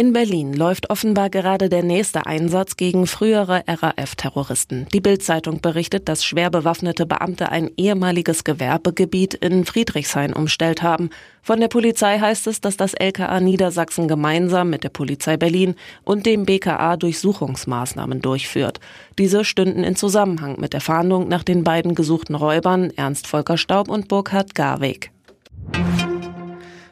In Berlin läuft offenbar gerade der nächste Einsatz gegen frühere RAF-Terroristen. Die Bild-Zeitung berichtet, dass schwer bewaffnete Beamte ein ehemaliges Gewerbegebiet in Friedrichshain umstellt haben. Von der Polizei heißt es, dass das LKA Niedersachsen gemeinsam mit der Polizei Berlin und dem BKA Durchsuchungsmaßnahmen durchführt. Diese stünden in Zusammenhang mit der Fahndung nach den beiden gesuchten Räubern Ernst Volker Staub und Burkhard Garweg.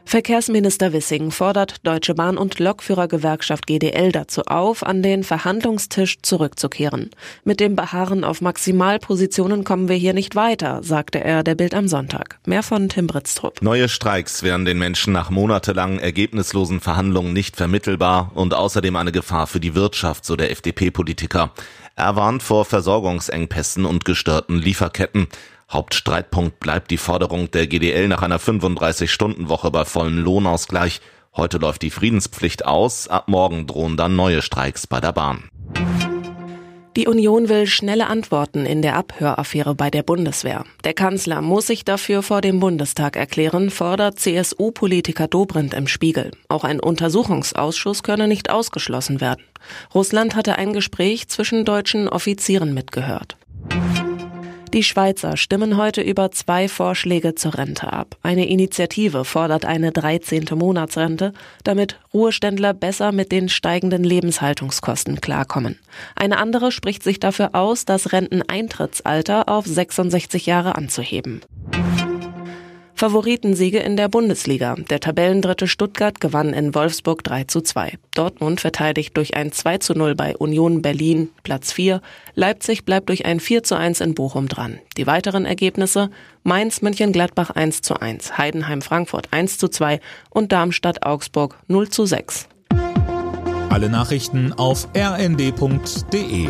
Verkehrsminister Wissing fordert Deutsche Bahn und Lokführergewerkschaft GDL dazu auf, an den Verhandlungstisch zurückzukehren. Mit dem Beharren auf Maximalpositionen kommen wir hier nicht weiter, sagte er der Bild am Sonntag. Mehr von Tim Britztrup. Neue Streiks wären den Menschen nach monatelangen ergebnislosen Verhandlungen nicht vermittelbar und außerdem eine Gefahr für die Wirtschaft, so der FDP-Politiker. Er warnt vor Versorgungsengpässen und gestörten Lieferketten. Hauptstreitpunkt bleibt die Forderung der GDL nach einer 35-Stunden-Woche bei vollem Lohnausgleich. Heute läuft die Friedenspflicht aus, ab morgen drohen dann neue Streiks bei der Bahn. Die Union will schnelle Antworten in der Abhöraffäre bei der Bundeswehr. Der Kanzler muss sich dafür vor dem Bundestag erklären, fordert CSU-Politiker Dobrindt im Spiegel. Auch ein Untersuchungsausschuss könne nicht ausgeschlossen werden. Russland hatte ein Gespräch zwischen deutschen Offizieren mitgehört. Die Schweizer stimmen heute über zwei Vorschläge zur Rente ab. Eine Initiative fordert eine 13. Monatsrente, damit Ruheständler besser mit den steigenden Lebenshaltungskosten klarkommen. Eine andere spricht sich dafür aus, das Renteneintrittsalter auf 66 Jahre anzuheben. Favoritensiege in der Bundesliga. Der Tabellendritte Stuttgart gewann in Wolfsburg 3 zu 2. Dortmund verteidigt durch ein 2 zu 0 bei Union Berlin Platz 4. Leipzig bleibt durch ein 4 zu 1 in Bochum dran. Die weiteren Ergebnisse Mainz München Gladbach 1 zu 1, Heidenheim Frankfurt 1 zu 2 und Darmstadt Augsburg 0 zu 6. Alle Nachrichten auf rnd.de